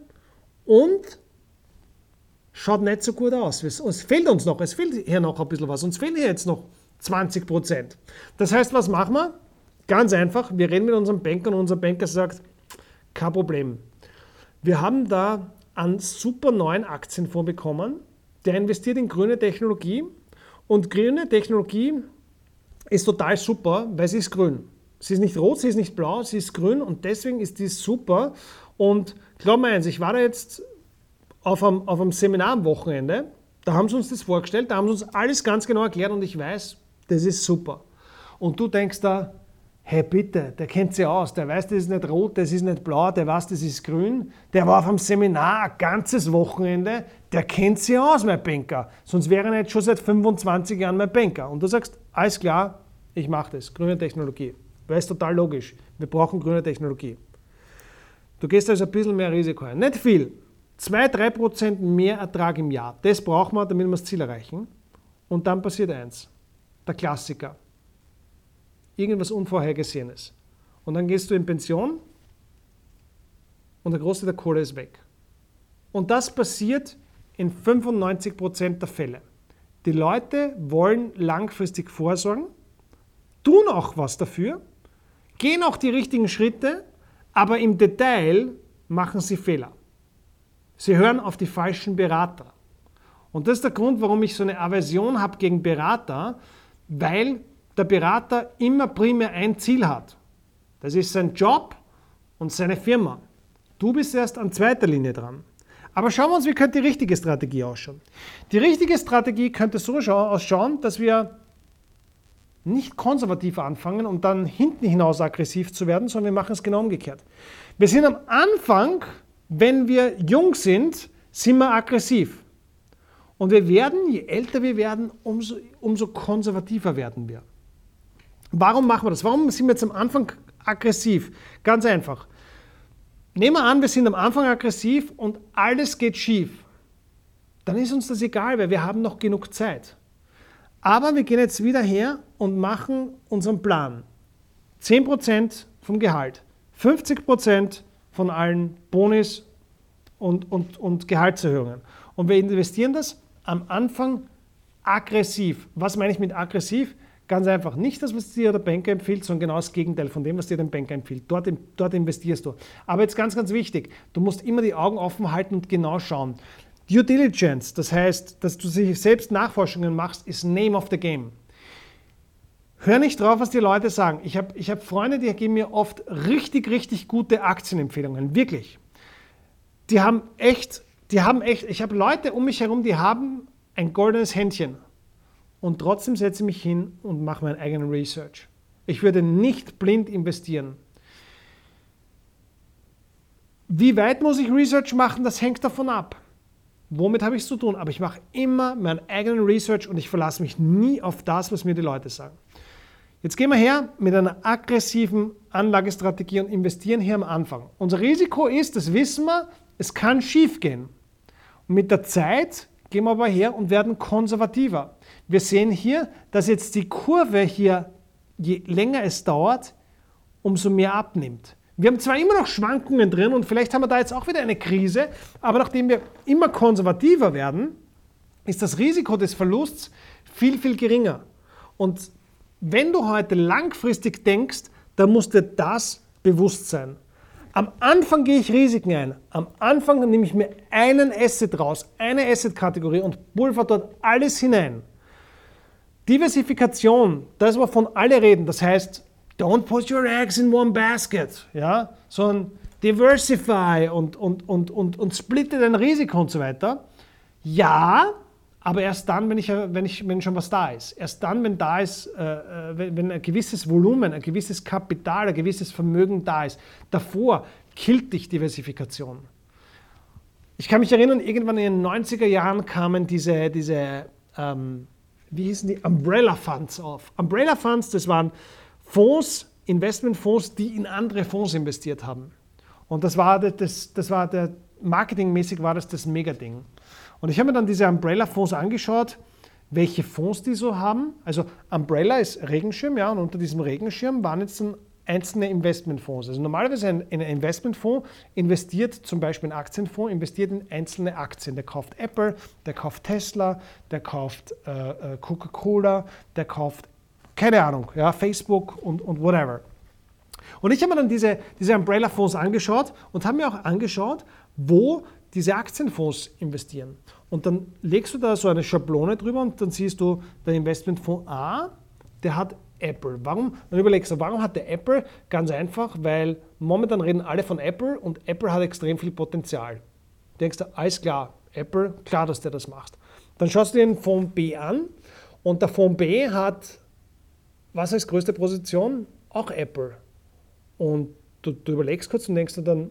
und schaut nicht so gut aus. Es fehlt uns noch, es fehlt hier noch ein bisschen was. Uns fehlen hier jetzt noch 20 Prozent. Das heißt, was machen wir? Ganz einfach, wir reden mit unserem Banker und unser Banker sagt, kein Problem. Wir haben da einen super neuen Aktienfonds bekommen, der investiert in grüne Technologie. Und grüne Technologie ist total super, weil sie ist grün. Sie ist nicht rot, sie ist nicht blau, sie ist grün und deswegen ist die super. Und glaub mir eins, ich war da jetzt auf einem, auf einem Seminar am Wochenende, da haben sie uns das vorgestellt, da haben sie uns alles ganz genau erklärt und ich weiß, das ist super. Und du denkst da, hey bitte, der kennt sich aus, der weiß, das ist nicht rot, das ist nicht blau, der weiß, das ist grün, der war auf einem Seminar ein ganzes Wochenende, der kennt sich aus, mein Banker. Sonst wäre er nicht schon seit 25 Jahren mein Banker. Und du sagst, alles klar, ich mache das, grüne Technologie. Weil es total logisch, wir brauchen grüne Technologie. Du gehst also ein bisschen mehr Risiko ein. Nicht viel, 2-3% mehr Ertrag im Jahr. Das brauchen wir, damit wir das Ziel erreichen. Und dann passiert eins, der Klassiker irgendwas Unvorhergesehenes. Und dann gehst du in Pension und der Großteil der Kohle ist weg. Und das passiert in 95% der Fälle. Die Leute wollen langfristig vorsorgen, tun auch was dafür, gehen auch die richtigen Schritte, aber im Detail machen sie Fehler. Sie hören auf die falschen Berater. Und das ist der Grund, warum ich so eine Aversion habe gegen Berater, weil der Berater immer primär ein Ziel hat. Das ist sein Job und seine Firma. Du bist erst an zweiter Linie dran. Aber schauen wir uns, wie könnte die richtige Strategie ausschauen. Die richtige Strategie könnte so ausschauen, dass wir nicht konservativ anfangen und dann hinten hinaus aggressiv zu werden, sondern wir machen es genau umgekehrt. Wir sind am Anfang, wenn wir jung sind, sind wir aggressiv. Und wir werden, je älter wir werden, umso, umso konservativer werden wir. Warum machen wir das? Warum sind wir jetzt am Anfang aggressiv? Ganz einfach. Nehmen wir an, wir sind am Anfang aggressiv und alles geht schief. Dann ist uns das egal, weil wir haben noch genug Zeit. Aber wir gehen jetzt wieder her und machen unseren Plan. 10% vom Gehalt, 50% von allen Bonis und, und, und Gehaltserhöhungen. Und wir investieren das am Anfang aggressiv. Was meine ich mit aggressiv? Ganz einfach, nicht das, was dir der Banker empfiehlt, sondern genau das Gegenteil von dem, was dir der Banker empfiehlt. Dort, dort investierst du. Aber jetzt ganz, ganz wichtig, du musst immer die Augen offen halten und genau schauen. Due Diligence, das heißt, dass du sich selbst Nachforschungen machst, ist Name of the Game. Hör nicht drauf, was die Leute sagen. Ich habe ich hab Freunde, die geben mir oft richtig, richtig gute Aktienempfehlungen. Wirklich. Die haben echt, die haben echt, ich habe Leute um mich herum, die haben ein goldenes Händchen und trotzdem setze ich mich hin und mache meinen eigenen Research. Ich würde nicht blind investieren. Wie weit muss ich Research machen? Das hängt davon ab. Womit habe ich es zu tun? Aber ich mache immer meinen eigenen Research und ich verlasse mich nie auf das, was mir die Leute sagen. Jetzt gehen wir her mit einer aggressiven Anlagestrategie und investieren hier am Anfang. Unser Risiko ist, das wissen wir, es kann schief gehen. Und mit der Zeit gehen wir aber her und werden konservativer. Wir sehen hier, dass jetzt die Kurve hier, je länger es dauert, umso mehr abnimmt. Wir haben zwar immer noch Schwankungen drin und vielleicht haben wir da jetzt auch wieder eine Krise, aber nachdem wir immer konservativer werden, ist das Risiko des Verlusts viel, viel geringer. Und wenn du heute langfristig denkst, dann muss dir das bewusst sein. Am Anfang gehe ich Risiken ein. Am Anfang nehme ich mir einen Asset raus, eine Asset-Kategorie und pulver dort alles hinein. Diversifikation, das, wovon alle reden, das heißt, don't put your eggs in one basket, ja, sondern diversify und, und, und, und, und splitte dein Risiko und so weiter. Ja, aber erst dann, wenn, ich, wenn, ich, wenn schon was da ist. Erst dann, wenn da ist, äh, äh, wenn, wenn ein gewisses Volumen, ein gewisses Kapital, ein gewisses Vermögen da ist. Davor killt dich Diversifikation. Ich kann mich erinnern, irgendwann in den 90er Jahren kamen diese, diese ähm, wie hießen die, Umbrella Funds auf. Umbrella Funds, das waren Fonds, Investmentfonds, die in andere Fonds investiert haben. Und das war, das, das war der, marketingmäßig war das das Mega-Ding. Und ich habe mir dann diese Umbrella-Fonds angeschaut, welche Fonds die so haben. Also Umbrella ist Regenschirm, ja, und unter diesem Regenschirm waren jetzt einzelne Investmentfonds. Also normalerweise ein, ein Investmentfonds investiert zum Beispiel ein Aktienfonds, investiert in einzelne Aktien. Der kauft Apple, der kauft Tesla, der kauft äh, äh Coca-Cola, der kauft, keine Ahnung, ja, Facebook und, und whatever. Und ich habe mir dann diese, diese Umbrella-Fonds angeschaut und habe mir auch angeschaut, wo diese Aktienfonds investieren. Und dann legst du da so eine Schablone drüber und dann siehst du, der Investmentfonds A, der hat Apple. Warum? Dann überlegst du, warum hat der Apple? Ganz einfach, weil momentan reden alle von Apple und Apple hat extrem viel Potenzial. Denkst du, alles klar, Apple, klar, dass der das macht. Dann schaust du dir den Fonds B an und der Fonds B hat, was als größte Position? Auch Apple. Und du, du überlegst kurz und denkst dir dann,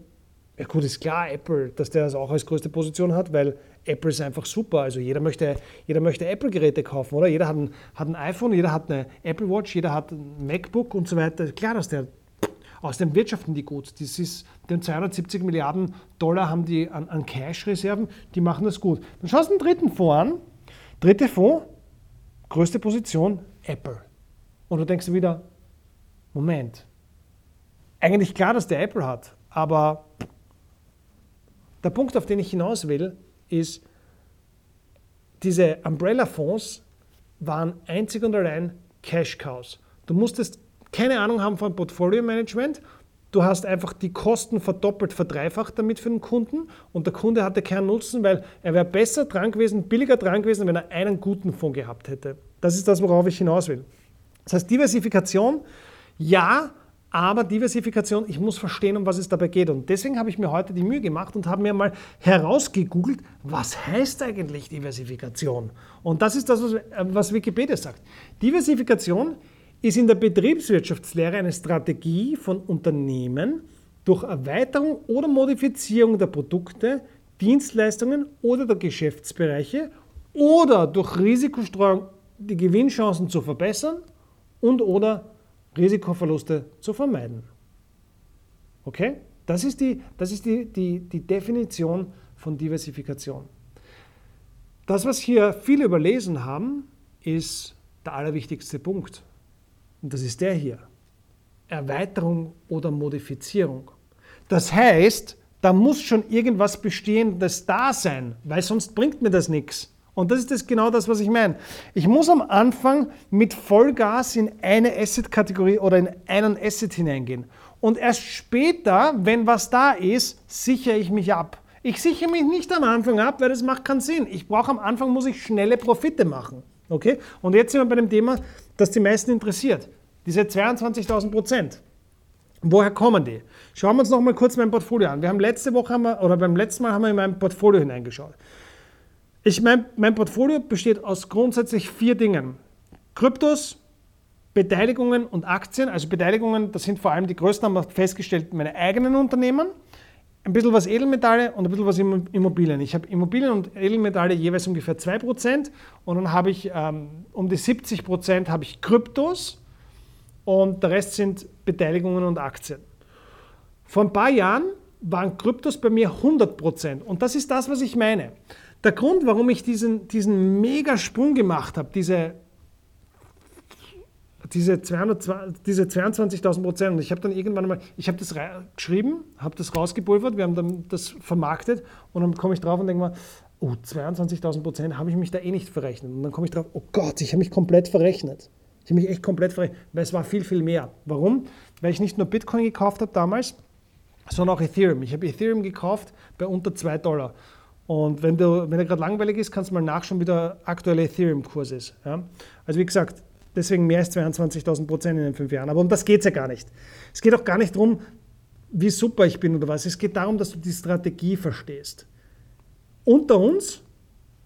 ja gut, ist klar, Apple, dass der das auch als größte Position hat, weil Apple ist einfach super. Also jeder möchte, jeder möchte Apple-Geräte kaufen, oder? Jeder hat ein, hat ein iPhone, jeder hat eine Apple Watch, jeder hat ein MacBook und so weiter. Klar, dass der aus dem wirtschaften die gut. Das ist, den 270 Milliarden Dollar haben die an, an Cash-Reserven, die machen das gut. Dann schaust du den dritten Fonds an. Dritte Fonds, größte Position, Apple. Und du denkst dir wieder, Moment, eigentlich klar, dass der Apple hat, aber der Punkt, auf den ich hinaus will, ist, diese Umbrella-Fonds waren einzig und allein Cash-Cows. Du musstest keine Ahnung haben von Portfolio-Management. Du hast einfach die Kosten verdoppelt, verdreifacht damit für den Kunden und der Kunde hatte keinen Nutzen, weil er wäre besser dran gewesen, billiger dran gewesen, wenn er einen guten Fonds gehabt hätte. Das ist das, worauf ich hinaus will. Das heißt, Diversifikation, ja, aber Diversifikation, ich muss verstehen, um was es dabei geht. Und deswegen habe ich mir heute die Mühe gemacht und habe mir mal herausgegoogelt, was heißt eigentlich Diversifikation? Und das ist das, was Wikipedia sagt. Diversifikation ist in der Betriebswirtschaftslehre eine Strategie von Unternehmen, durch Erweiterung oder Modifizierung der Produkte, Dienstleistungen oder der Geschäftsbereiche oder durch Risikostreuung die Gewinnchancen zu verbessern und oder Risikoverluste zu vermeiden. Okay? Das ist die, das ist die, die, die Definition von Diversifikation. Das, was hier viele überlesen haben, ist der allerwichtigste Punkt. Und das ist der hier. Erweiterung oder Modifizierung. Das heißt, da muss schon irgendwas Bestehendes da sein, weil sonst bringt mir das nichts. Und das ist das genau das, was ich meine. Ich muss am Anfang mit Vollgas in eine Asset-Kategorie oder in einen Asset hineingehen. Und erst später, wenn was da ist, sichere ich mich ab. Ich sichere mich nicht am Anfang ab, weil das macht keinen Sinn. Ich brauche am Anfang, muss ich schnelle Profite machen. Okay? Und jetzt sind wir bei dem Thema, das die meisten interessiert. Diese 22.000 Prozent. Woher kommen die? Schauen wir uns noch mal kurz mein Portfolio an. Wir haben letzte Woche haben wir, oder beim letzten Mal haben wir in mein Portfolio hineingeschaut. Ich, mein, mein Portfolio besteht aus grundsätzlich vier Dingen. Kryptos, Beteiligungen und Aktien. Also Beteiligungen, das sind vor allem die größten, haben wir festgestellt, meine eigenen Unternehmen. Ein bisschen was Edelmetalle und ein bisschen was Immobilien. Ich habe Immobilien und Edelmetalle jeweils ungefähr 2% und dann habe ich ähm, um die 70% habe ich Kryptos und der Rest sind Beteiligungen und Aktien. Vor ein paar Jahren waren Kryptos bei mir 100% und das ist das, was ich meine. Der Grund, warum ich diesen, diesen Megasprung gemacht habe, diese, diese, diese 22.000 Prozent, und ich habe dann irgendwann mal, ich habe das geschrieben, habe das rausgepulvert, wir haben dann das vermarktet und dann komme ich drauf und denke mal, oh, 22.000 Prozent habe ich mich da eh nicht verrechnet. Und dann komme ich drauf, oh Gott, ich habe mich komplett verrechnet. Ich habe mich echt komplett verrechnet, weil es war viel, viel mehr. Warum? Weil ich nicht nur Bitcoin gekauft habe damals, sondern auch Ethereum. Ich habe Ethereum gekauft bei unter 2 Dollar. Und wenn, du, wenn er gerade langweilig ist, kannst du mal nachschauen, wie der aktuelle Ethereum-Kurs ist. Ja? Also wie gesagt, deswegen mehr als 22.000 Prozent in den fünf Jahren. Aber um das geht es ja gar nicht. Es geht auch gar nicht darum, wie super ich bin oder was. Es geht darum, dass du die Strategie verstehst. Unter uns,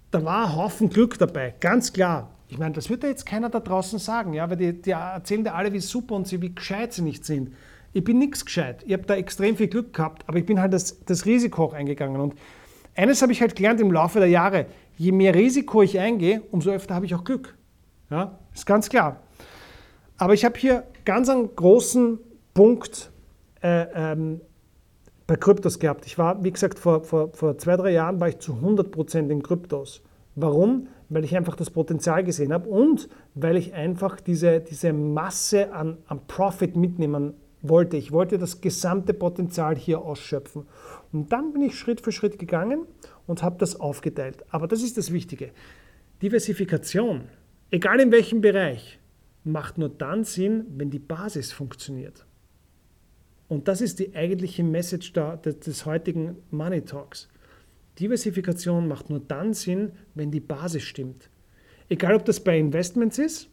da war ein Haufen Glück dabei, ganz klar. Ich meine, das wird ja jetzt keiner da draußen sagen, ja, weil die, die erzählen dir alle, wie super und sie, wie gescheit sie nicht sind. Ich bin nichts gescheit. Ich habe da extrem viel Glück gehabt, aber ich bin halt das, das Risiko auch eingegangen. Und eines habe ich halt gelernt im Laufe der Jahre, je mehr Risiko ich eingehe, umso öfter habe ich auch Glück. Ja, ist ganz klar. Aber ich habe hier ganz einen großen Punkt äh, ähm, bei Kryptos gehabt. Ich war, wie gesagt, vor, vor, vor zwei, drei Jahren war ich zu 100% in Kryptos. Warum? Weil ich einfach das Potenzial gesehen habe und weil ich einfach diese, diese Masse an, an Profit mitnehmen wollte. Ich wollte das gesamte Potenzial hier ausschöpfen. Und dann bin ich Schritt für Schritt gegangen und habe das aufgeteilt. Aber das ist das Wichtige. Diversifikation, egal in welchem Bereich, macht nur dann Sinn, wenn die Basis funktioniert. Und das ist die eigentliche Message des heutigen Money Talks. Diversifikation macht nur dann Sinn, wenn die Basis stimmt. Egal, ob das bei Investments ist,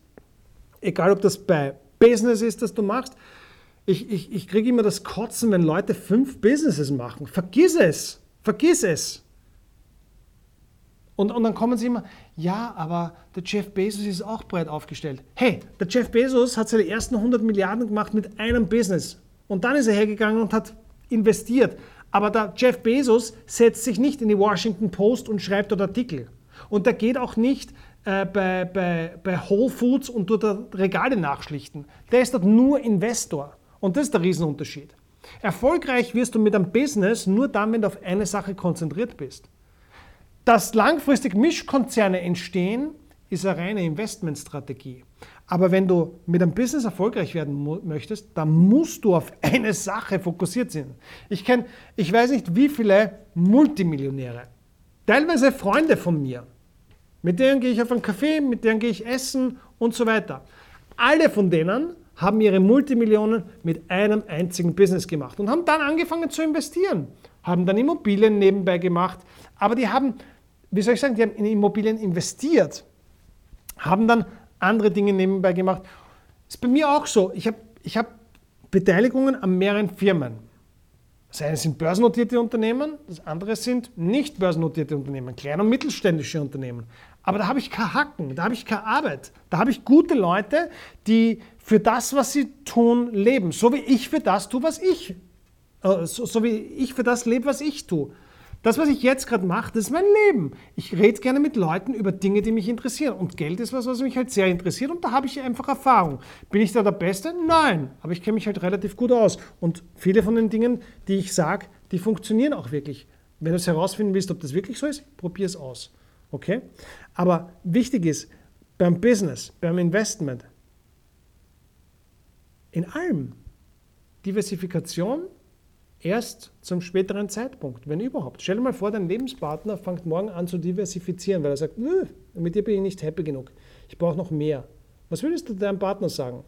egal, ob das bei Business ist, das du machst. Ich, ich, ich kriege immer das Kotzen, wenn Leute fünf Businesses machen. Vergiss es, vergiss es. Und, und dann kommen sie immer, ja, aber der Jeff Bezos ist auch breit aufgestellt. Hey, der Jeff Bezos hat seine ersten 100 Milliarden gemacht mit einem Business. Und dann ist er hergegangen und hat investiert. Aber der Jeff Bezos setzt sich nicht in die Washington Post und schreibt dort Artikel. Und der geht auch nicht äh, bei, bei, bei Whole Foods und da Regale nachschlichten. Der ist dort nur Investor. Und das ist der Riesenunterschied. Erfolgreich wirst du mit einem Business nur dann, wenn du auf eine Sache konzentriert bist. Dass langfristig Mischkonzerne entstehen, ist eine reine Investmentstrategie. Aber wenn du mit einem Business erfolgreich werden möchtest, dann musst du auf eine Sache fokussiert sein. Ich kenne, ich weiß nicht, wie viele Multimillionäre, teilweise Freunde von mir, mit denen gehe ich auf einen Café, mit denen gehe ich essen und so weiter. Alle von denen haben ihre Multimillionen mit einem einzigen Business gemacht und haben dann angefangen zu investieren, haben dann Immobilien nebenbei gemacht, aber die haben, wie soll ich sagen, die haben in Immobilien investiert, haben dann andere Dinge nebenbei gemacht. Ist bei mir auch so. Ich habe ich hab Beteiligungen an mehreren Firmen. Das eine sind börsennotierte Unternehmen, das andere sind nicht börsennotierte Unternehmen, kleine und mittelständische Unternehmen. Aber da habe ich kein Hacken, da habe ich keine Arbeit. Da habe ich gute Leute, die für das, was sie tun, leben. So wie ich für das tue, was ich, äh, so, so wie ich für das lebe, was ich tue. Das, was ich jetzt gerade mache, das ist mein Leben. Ich rede gerne mit Leuten über Dinge, die mich interessieren. Und Geld ist was, was mich halt sehr interessiert und da habe ich einfach Erfahrung. Bin ich da der Beste? Nein. Aber ich kenne mich halt relativ gut aus. Und viele von den Dingen, die ich sage, die funktionieren auch wirklich. Wenn du es herausfinden willst, ob das wirklich so ist, probier es aus. Okay? Aber wichtig ist, beim Business, beim Investment, in allem, Diversifikation erst zum späteren Zeitpunkt, wenn überhaupt. Stell dir mal vor, dein Lebenspartner fängt morgen an zu diversifizieren, weil er sagt, mit dir bin ich nicht happy genug, ich brauche noch mehr. Was würdest du deinem Partner sagen?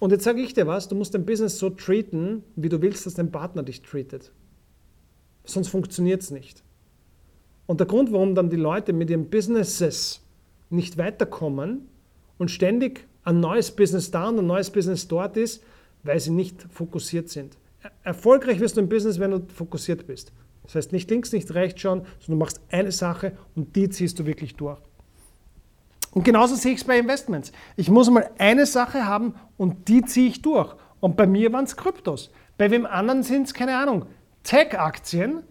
Und jetzt sage ich dir was, du musst dein Business so treaten, wie du willst, dass dein Partner dich treatet. Sonst funktioniert es nicht. Und der Grund, warum dann die Leute mit ihren Businesses nicht weiterkommen und ständig ein neues Business da und ein neues Business dort ist, weil sie nicht fokussiert sind erfolgreich wirst du im Business, wenn du fokussiert bist. Das heißt, nicht links, nicht rechts schauen, sondern du machst eine Sache und die ziehst du wirklich durch. Und genauso sehe ich es bei Investments. Ich muss mal eine Sache haben und die ziehe ich durch. Und bei mir waren es Kryptos. Bei wem anderen sind es, keine Ahnung, Tech-Aktien.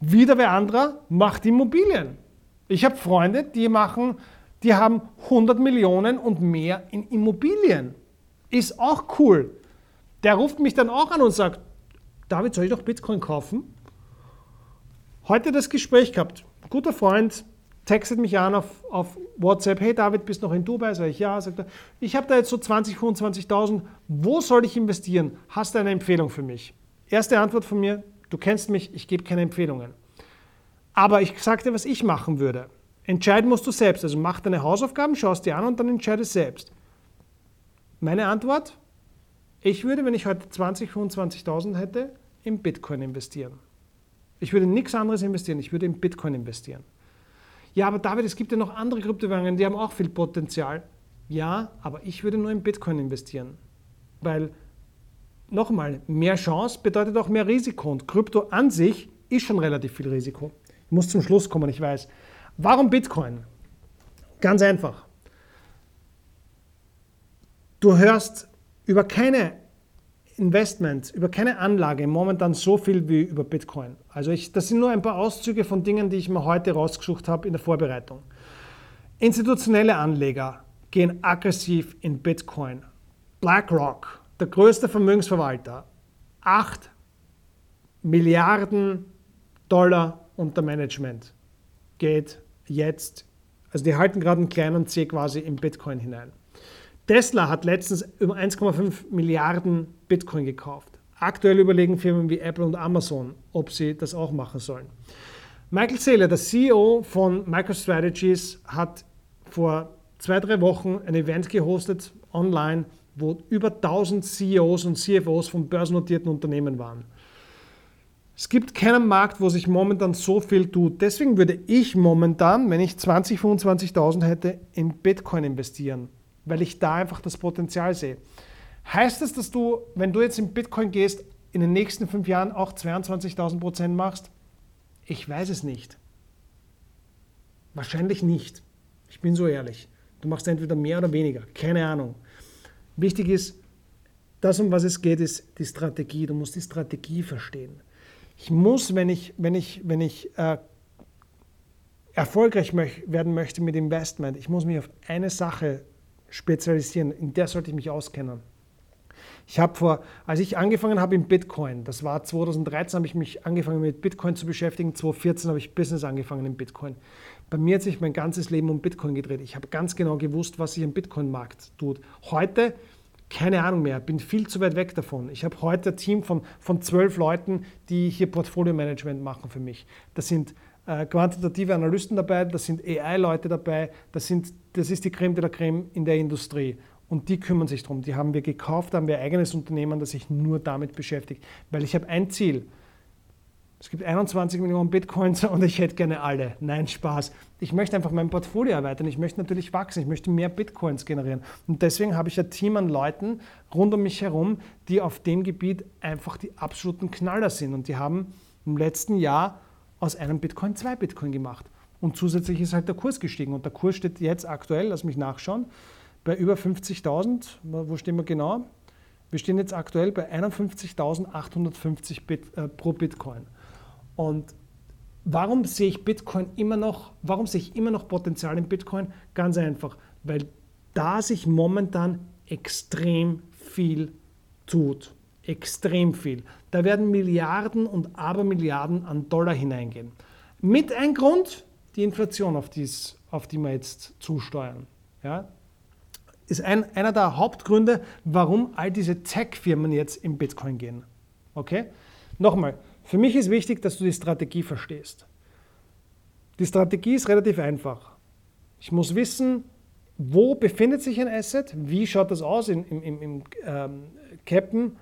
Wieder wer anderer macht Immobilien. Ich habe Freunde, die machen, die haben 100 Millionen und mehr in Immobilien. Ist auch cool. Der ruft mich dann auch an und sagt, David, soll ich doch Bitcoin kaufen? Heute das Gespräch gehabt. Guter Freund textet mich an auf, auf WhatsApp, hey David, bist noch in Dubai? Sag ich, ja. Sagt er, ich habe da jetzt so 20, 25.000. Wo soll ich investieren? Hast du eine Empfehlung für mich? Erste Antwort von mir, du kennst mich, ich gebe keine Empfehlungen. Aber ich sagte, was ich machen würde. Entscheiden musst du selbst. Also mach deine Hausaufgaben, schaust dir an und dann entscheide selbst. Meine Antwort, ich würde, wenn ich heute 20, 25.000 hätte, in Bitcoin investieren. Ich würde nichts anderes investieren, ich würde in Bitcoin investieren. Ja, aber David, es gibt ja noch andere Kryptowährungen, die haben auch viel Potenzial. Ja, aber ich würde nur in Bitcoin investieren. Weil, nochmal, mehr Chance bedeutet auch mehr Risiko. Und Krypto an sich ist schon relativ viel Risiko. Ich muss zum Schluss kommen, ich weiß. Warum Bitcoin? Ganz einfach. Du hörst über keine Investment, über keine Anlage momentan so viel wie über Bitcoin. Also ich, das sind nur ein paar Auszüge von Dingen, die ich mir heute rausgesucht habe in der Vorbereitung. Institutionelle Anleger gehen aggressiv in Bitcoin. BlackRock, der größte Vermögensverwalter, 8 Milliarden Dollar unter Management geht jetzt, also die halten gerade einen kleinen C quasi in Bitcoin hinein. Tesla hat letztens über 1,5 Milliarden Bitcoin gekauft. Aktuell überlegen Firmen wie Apple und Amazon, ob sie das auch machen sollen. Michael Saylor, der CEO von MicroStrategies, hat vor zwei, drei Wochen ein Event gehostet online, wo über 1000 CEOs und CFOs von börsennotierten Unternehmen waren. Es gibt keinen Markt, wo sich momentan so viel tut. Deswegen würde ich momentan, wenn ich 20, 25.000 hätte, in Bitcoin investieren, weil ich da einfach das Potenzial sehe. Heißt das, dass du, wenn du jetzt in Bitcoin gehst, in den nächsten fünf Jahren auch 22.000 Prozent machst? Ich weiß es nicht. Wahrscheinlich nicht. Ich bin so ehrlich. Du machst entweder mehr oder weniger. Keine Ahnung. Wichtig ist, das, um was es geht, ist die Strategie. Du musst die Strategie verstehen. Ich muss, wenn ich, wenn ich, wenn ich äh, erfolgreich möch werden möchte mit Investment, ich muss mich auf eine Sache spezialisieren. In der sollte ich mich auskennen. Ich habe vor, als ich angefangen habe in Bitcoin, das war 2013, habe ich mich angefangen mit Bitcoin zu beschäftigen, 2014 habe ich Business angefangen in Bitcoin. Bei mir hat sich mein ganzes Leben um Bitcoin gedreht. Ich habe ganz genau gewusst, was sich im Bitcoin-Markt tut. Heute keine Ahnung mehr, bin viel zu weit weg davon. Ich habe heute ein Team von, von zwölf Leuten, die hier Portfolio-Management machen für mich. Das sind äh, quantitative Analysten dabei, das sind AI-Leute dabei, das, sind, das ist die Creme de la Creme in der Industrie. Und die kümmern sich darum. Die haben wir gekauft, haben wir ein eigenes Unternehmen, das sich nur damit beschäftigt. Weil ich habe ein Ziel. Es gibt 21 Millionen Bitcoins und ich hätte gerne alle. Nein, Spaß. Ich möchte einfach mein Portfolio erweitern. Ich möchte natürlich wachsen. Ich möchte mehr Bitcoins generieren. Und deswegen habe ich ein Team an Leuten rund um mich herum, die auf dem Gebiet einfach die absoluten Knaller sind. Und die haben im letzten Jahr aus einem Bitcoin zwei Bitcoin gemacht. Und zusätzlich ist halt der Kurs gestiegen. Und der Kurs steht jetzt aktuell, lass mich nachschauen, bei über 50.000. Wo stehen wir genau? Wir stehen jetzt aktuell bei 51.850 Bit, äh, pro Bitcoin. Und warum sehe ich Bitcoin immer noch, warum sehe ich immer noch Potenzial in Bitcoin? Ganz einfach, weil da sich momentan extrem viel tut. Extrem viel. Da werden Milliarden und Abermilliarden an Dollar hineingehen. Mit ein Grund, die Inflation, auf, dies, auf die wir jetzt zusteuern. Ja, ist ein, einer der Hauptgründe, warum all diese Tech-Firmen jetzt in Bitcoin gehen. Okay? Nochmal, für mich ist wichtig, dass du die Strategie verstehst. Die Strategie ist relativ einfach. Ich muss wissen, wo befindet sich ein Asset, wie schaut das aus im, im, im ähm, Captain,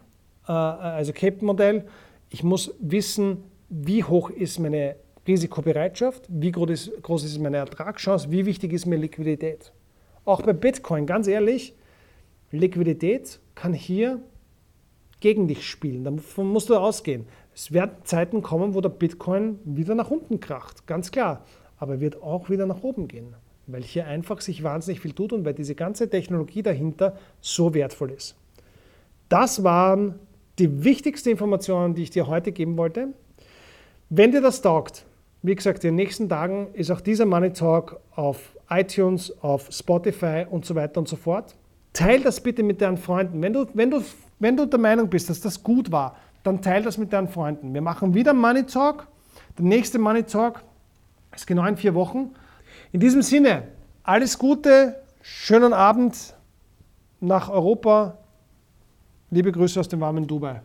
äh, also Captain-Modell. Ich muss wissen, wie hoch ist meine Risikobereitschaft, wie groß ist, groß ist meine Ertragschance, wie wichtig ist mir Liquidität. Auch bei Bitcoin, ganz ehrlich, Liquidität kann hier gegen dich spielen. Davon musst du ausgehen. Es werden Zeiten kommen, wo der Bitcoin wieder nach unten kracht, ganz klar. Aber er wird auch wieder nach oben gehen, weil hier einfach sich wahnsinnig viel tut und weil diese ganze Technologie dahinter so wertvoll ist. Das waren die wichtigsten Informationen, die ich dir heute geben wollte. Wenn dir das taugt, wie gesagt, in den nächsten Tagen ist auch dieser Money Talk auf iTunes, auf Spotify und so weiter und so fort. Teil das bitte mit deinen Freunden. Wenn du, wenn du, wenn du der Meinung bist, dass das gut war, dann teile das mit deinen Freunden. Wir machen wieder Money Talk. Der nächste Money Talk ist genau in vier Wochen. In diesem Sinne, alles Gute, schönen Abend nach Europa. Liebe Grüße aus dem warmen Dubai.